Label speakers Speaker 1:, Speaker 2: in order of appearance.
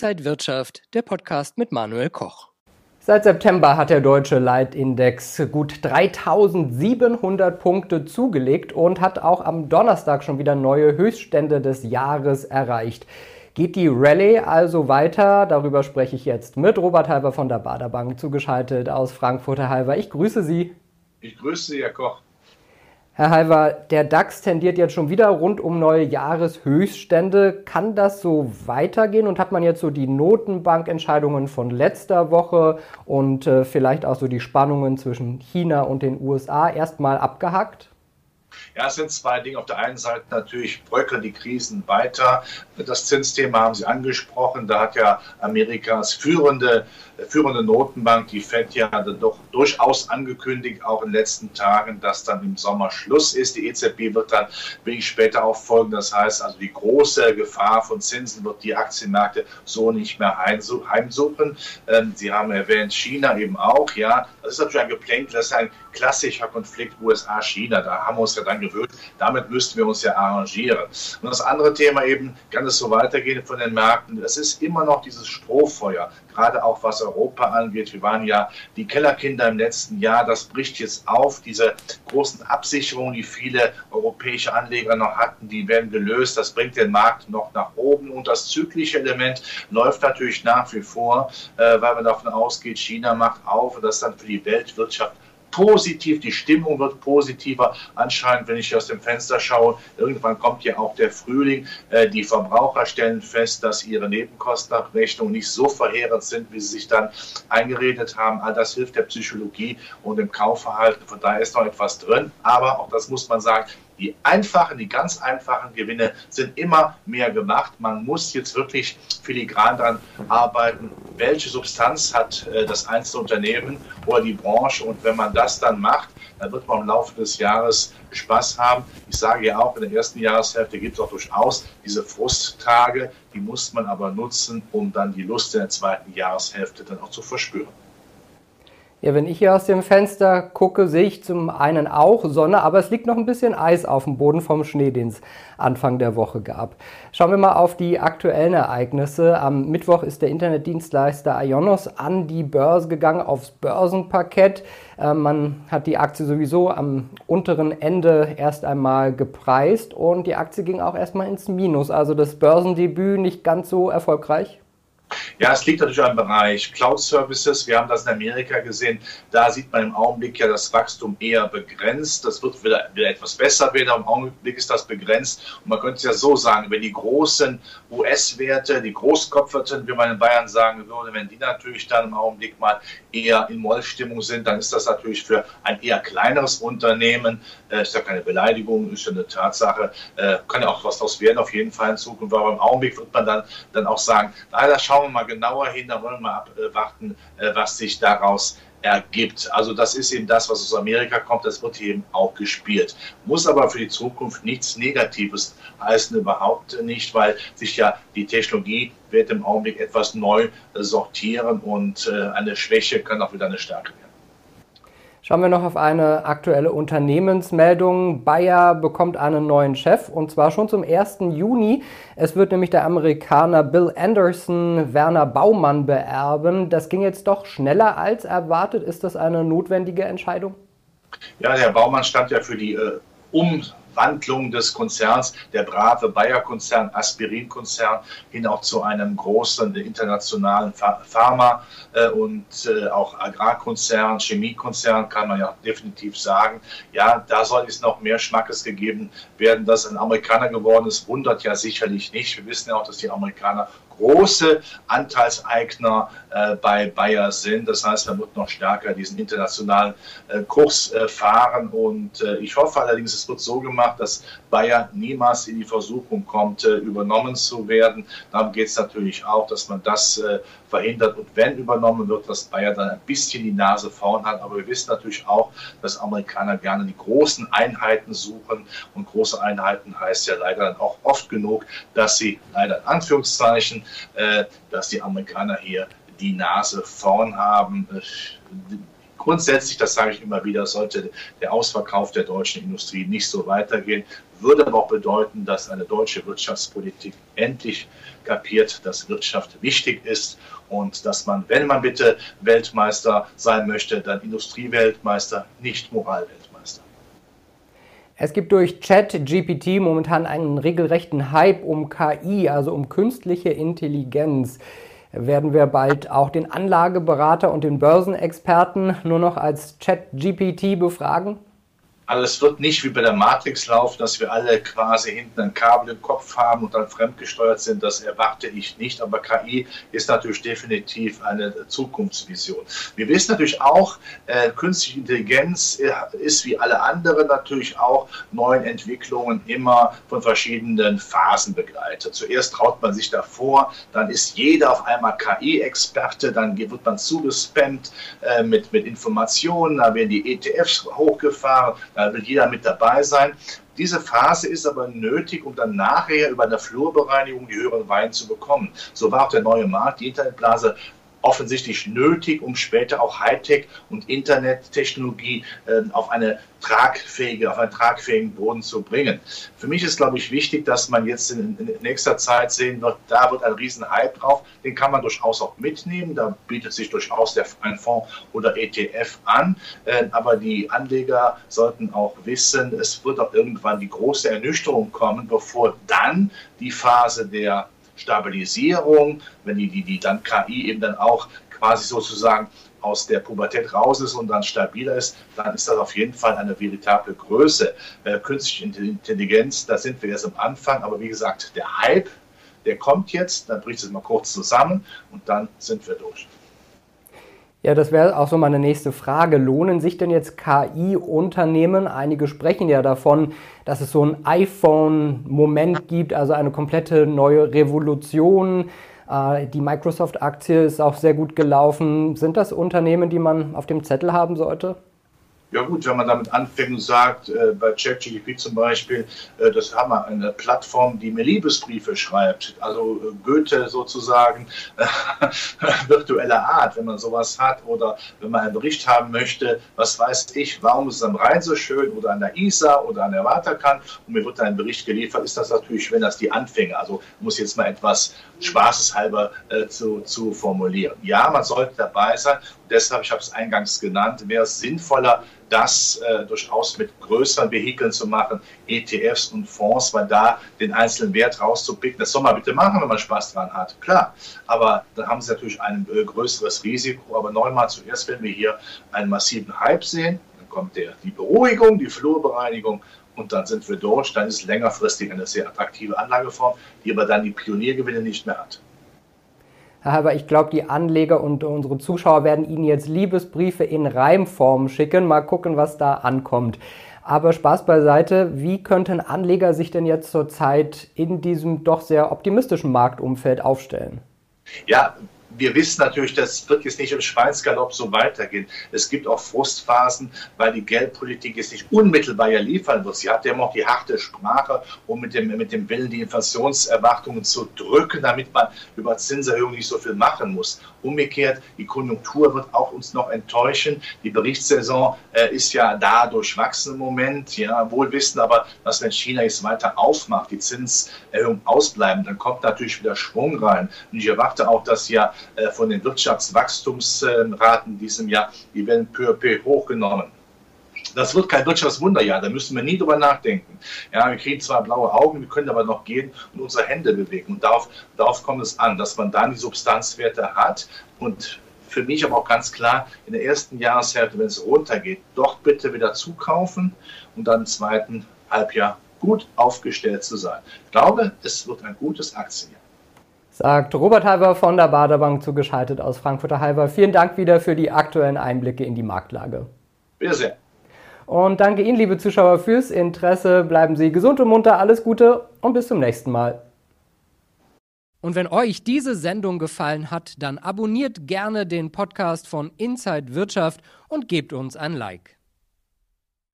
Speaker 1: Inside Wirtschaft, der Podcast mit Manuel Koch.
Speaker 2: Seit September hat der deutsche Leitindex gut 3700 Punkte zugelegt und hat auch am Donnerstag schon wieder neue Höchststände des Jahres erreicht. Geht die Rallye also weiter? Darüber spreche ich jetzt mit Robert Halber von der Baderbank, zugeschaltet aus Frankfurt. Herr Halber, ich grüße Sie.
Speaker 3: Ich grüße Sie, Herr Koch.
Speaker 2: Herr Halver, der DAX tendiert jetzt schon wieder rund um neue Jahreshöchststände. Kann das so weitergehen und hat man jetzt so die Notenbankentscheidungen von letzter Woche und äh, vielleicht auch so die Spannungen zwischen China und den USA erstmal abgehackt?
Speaker 3: Ja, es sind zwei Dinge. Auf der einen Seite natürlich bröckeln die Krisen weiter. Das Zinsthema haben Sie angesprochen. Da hat ja Amerikas führende, führende Notenbank, die FED, ja doch durchaus angekündigt, auch in den letzten Tagen, dass dann im Sommer Schluss ist. Die EZB wird dann wenig später auch folgen. Das heißt also, die große Gefahr von Zinsen wird die Aktienmärkte so nicht mehr heimsuchen. Ähm, Sie haben erwähnt, China eben auch. Ja, das ist natürlich ein Geplänkel. Das ist ein klassischer Konflikt USA-China. Da haben wir uns ja dann gewöhnt. Damit müssten wir uns ja arrangieren. Und das andere Thema eben, kann es so weitergehen von den Märkten? Es ist immer noch dieses Strohfeuer, gerade auch was Europa angeht. Wir waren ja die Kellerkinder im letzten Jahr. Das bricht jetzt auf. Diese großen Absicherungen, die viele europäische Anleger noch hatten, die werden gelöst. Das bringt den Markt noch nach oben. Und das zyklische Element läuft natürlich nach wie vor, äh, weil man davon ausgeht, China macht auf und das dann für die Weltwirtschaft positiv, die Stimmung wird positiver. Anscheinend, wenn ich aus dem Fenster schaue, irgendwann kommt ja auch der Frühling. Äh, die Verbraucher stellen fest, dass ihre Nebenkostenabrechnungen nicht so verheerend sind, wie sie sich dann eingeredet haben. All das hilft der Psychologie und dem Kaufverhalten. Von daher ist noch etwas drin. Aber auch das muss man sagen, die einfachen, die ganz einfachen Gewinne sind immer mehr gemacht. Man muss jetzt wirklich filigran daran arbeiten, welche Substanz hat äh, das einzelne Unternehmen oder die Branche. Und wenn man das dann macht, dann wird man im Laufe des Jahres Spaß haben. Ich sage ja auch, in der ersten Jahreshälfte gibt es auch durchaus diese Frusttage, die muss man aber nutzen, um dann die Lust in der zweiten Jahreshälfte dann auch zu verspüren.
Speaker 2: Ja, wenn ich hier aus dem Fenster gucke, sehe ich zum einen auch Sonne, aber es liegt noch ein bisschen Eis auf dem Boden vom Schnee, den es Anfang der Woche gab. Schauen wir mal auf die aktuellen Ereignisse. Am Mittwoch ist der Internetdienstleister Ionos an die Börse gegangen, aufs Börsenparkett. Äh, man hat die Aktie sowieso am unteren Ende erst einmal gepreist und die Aktie ging auch erstmal ins Minus. Also das Börsendebüt nicht ganz so erfolgreich.
Speaker 3: Ja, es liegt natürlich am Bereich Cloud Services. Wir haben das in Amerika gesehen. Da sieht man im Augenblick ja das Wachstum eher begrenzt. Das wird wieder, wieder etwas besser werden. Im Augenblick ist das begrenzt. Und man könnte es ja so sagen, wenn die großen US-Werte, die Großkopferten, wie man in Bayern sagen würde, wenn die natürlich dann im Augenblick mal eher in Mollstimmung sind, dann ist das natürlich für ein eher kleineres Unternehmen, äh, ist ja keine Beleidigung, ist ja eine Tatsache, äh, kann ja auch was daraus werden auf jeden Fall in Zukunft. Aber im Augenblick wird man dann, dann auch sagen, leider schauen wir mal genauer hin, da wollen wir mal abwarten, äh, was sich daraus ergibt. Also das ist eben das, was aus Amerika kommt, das wird eben auch gespielt. Muss aber für die Zukunft nichts Negatives heißen, überhaupt nicht, weil sich ja die Technologie wird im Augenblick etwas neu sortieren und äh, eine Schwäche kann auch wieder eine Stärke werden.
Speaker 2: Schauen wir noch auf eine aktuelle Unternehmensmeldung. Bayer bekommt einen neuen Chef und zwar schon zum 1. Juni. Es wird nämlich der Amerikaner Bill Anderson Werner Baumann beerben. Das ging jetzt doch schneller als erwartet. Ist das eine notwendige Entscheidung?
Speaker 3: Ja, der Baumann stand ja für die äh, um Wandlung des Konzerns, der brave Bayer-Konzern, Aspirin-Konzern, hin auch zu einem großen internationalen Pharma- äh, und äh, auch Agrarkonzern, Chemiekonzern, kann man ja definitiv sagen. Ja, da soll es noch mehr Schmackes gegeben werden. Dass ein Amerikaner geworden ist, wundert ja sicherlich nicht. Wir wissen ja auch, dass die Amerikaner große Anteilseigner äh, bei Bayer sind. Das heißt, man wird noch stärker diesen internationalen äh, Kurs äh, fahren. Und äh, ich hoffe allerdings, es wird so gemacht, dass Bayer niemals in die Versuchung kommt, äh, übernommen zu werden. Darum geht es natürlich auch, dass man das äh, verhindert. Und wenn übernommen wird, dass Bayer dann ein bisschen die Nase vorn hat. Aber wir wissen natürlich auch, dass Amerikaner gerne die großen Einheiten suchen. Und große Einheiten heißt ja leider dann auch oft genug, dass sie leider in Anführungszeichen dass die Amerikaner hier die Nase vorn haben. Äh, Grundsätzlich, das sage ich immer wieder, sollte der Ausverkauf der deutschen Industrie nicht so weitergehen, würde aber auch bedeuten, dass eine deutsche Wirtschaftspolitik endlich kapiert, dass Wirtschaft wichtig ist und dass man, wenn man bitte Weltmeister sein möchte, dann Industrieweltmeister, nicht Moralweltmeister.
Speaker 2: Es gibt durch Chat-GPT momentan einen regelrechten Hype um KI, also um künstliche Intelligenz. Werden wir bald auch den Anlageberater und den Börsenexperten nur noch als Chat-GPT befragen?
Speaker 3: Also es wird nicht wie bei der Matrix laufen, dass wir alle quasi hinten ein Kabel im Kopf haben und dann fremdgesteuert sind. Das erwarte ich nicht. Aber KI ist natürlich definitiv eine Zukunftsvision. Wir wissen natürlich auch, äh, künstliche Intelligenz ist wie alle anderen natürlich auch neuen Entwicklungen immer von verschiedenen Phasen begleitet. Zuerst traut man sich davor, dann ist jeder auf einmal KI-Experte, dann wird man zugespammt äh, mit, mit Informationen, dann werden die ETFs hochgefahren da will jeder mit dabei sein. Diese Phase ist aber nötig, um dann nachher über eine Flurbereinigung die höheren Weine zu bekommen. So war auch der neue Markt, die Internetblase offensichtlich nötig, um später auch Hightech und Internettechnologie äh, auf eine tragfähige, auf einen tragfähigen Boden zu bringen. Für mich ist, glaube ich, wichtig, dass man jetzt in, in nächster Zeit sehen wird, da wird ein riesen Hype drauf. Den kann man durchaus auch mitnehmen. Da bietet sich durchaus der, ein Fonds oder ETF an. Äh, aber die Anleger sollten auch wissen, es wird auch irgendwann die große Ernüchterung kommen, bevor dann die Phase der Stabilisierung, wenn die, die, die dann KI eben dann auch quasi sozusagen aus der Pubertät raus ist und dann stabiler ist, dann ist das auf jeden Fall eine veritable Größe. Äh, künstliche Intelligenz, da sind wir erst am Anfang, aber wie gesagt, der Hype, der kommt jetzt, dann bricht es mal kurz zusammen und dann sind wir durch.
Speaker 2: Ja, das wäre auch so meine nächste Frage. Lohnen sich denn jetzt KI-Unternehmen? Einige sprechen ja davon, dass es so ein iPhone-Moment gibt, also eine komplette neue Revolution. Äh, die Microsoft-Aktie ist auch sehr gut gelaufen. Sind das Unternehmen, die man auf dem Zettel haben sollte?
Speaker 3: Ja gut, wenn man damit anfängt und sagt, äh, bei ChatGPT zum Beispiel, äh, das haben wir eine Plattform, die mir Liebesbriefe schreibt, also äh, Goethe sozusagen virtueller Art, wenn man sowas hat oder wenn man einen Bericht haben möchte, was weiß ich, warum ist es am Rhein so schön oder an der Isar oder an der Waterkant und mir wird ein Bericht geliefert, ist das natürlich, wenn das die Anfänge, also muss jetzt mal etwas spaßeshalber äh, zu, zu formulieren. Ja, man sollte dabei sein deshalb, ich habe es eingangs genannt, wäre es sinnvoller, das äh, durchaus mit größeren Vehikeln zu machen, ETFs und Fonds, weil da den einzelnen Wert rauszupicken, das soll man bitte machen, wenn man Spaß dran hat, klar. Aber dann haben sie natürlich ein äh, größeres Risiko. Aber neunmal zuerst, wenn wir hier einen massiven Hype sehen, dann kommt der, die Beruhigung, die Flurbereinigung und dann sind wir durch. Dann ist längerfristig eine sehr attraktive Anlageform, die aber dann die Pioniergewinne nicht mehr hat.
Speaker 2: Aber ich glaube, die Anleger und unsere Zuschauer werden Ihnen jetzt Liebesbriefe in Reimform schicken. Mal gucken, was da ankommt. Aber Spaß beiseite, wie könnten Anleger sich denn jetzt zurzeit in diesem doch sehr optimistischen Marktumfeld aufstellen?
Speaker 3: Ja, wir wissen natürlich, das wird jetzt nicht im Schweinsgalopp so weitergehen. Es gibt auch Frustphasen, weil die Geldpolitik jetzt nicht unmittelbar ja liefern wird. Sie hat ja immer auch die harte Sprache, um mit dem, mit dem Willen die Inflationserwartungen zu drücken, damit man über Zinserhöhungen nicht so viel machen muss. Umgekehrt, die Konjunktur wird auch uns noch enttäuschen. Die Berichtssaison äh, ist ja da durchwachsen im Moment. Ja, wohl wissen aber, dass wenn China jetzt weiter aufmacht, die Zinserhöhungen ausbleiben, dann kommt natürlich wieder Schwung rein. Und ich erwarte auch, dass ja von den Wirtschaftswachstumsraten in diesem Jahr, die werden peu à peu hochgenommen. Das wird kein Wirtschaftswunderjahr, da müssen wir nie drüber nachdenken. Ja, wir kriegen zwar blaue Augen, wir können aber noch gehen und unsere Hände bewegen. Und darauf, darauf kommt es an, dass man dann die Substanzwerte hat und für mich aber auch ganz klar, in der ersten Jahreshälfte, wenn es runtergeht, doch bitte wieder zukaufen und dann im zweiten Halbjahr gut aufgestellt zu sein. Ich glaube, es wird ein gutes Aktienjahr.
Speaker 2: Sagt Robert Halber von der Baderbank zugeschaltet aus Frankfurter Halber. Vielen Dank wieder für die aktuellen Einblicke in die Marktlage.
Speaker 3: Bitte sehr.
Speaker 2: Und danke Ihnen, liebe Zuschauer, fürs Interesse. Bleiben Sie gesund und munter, alles Gute und bis zum nächsten Mal.
Speaker 1: Und wenn euch diese Sendung gefallen hat, dann abonniert gerne den Podcast von Inside Wirtschaft und gebt uns ein Like.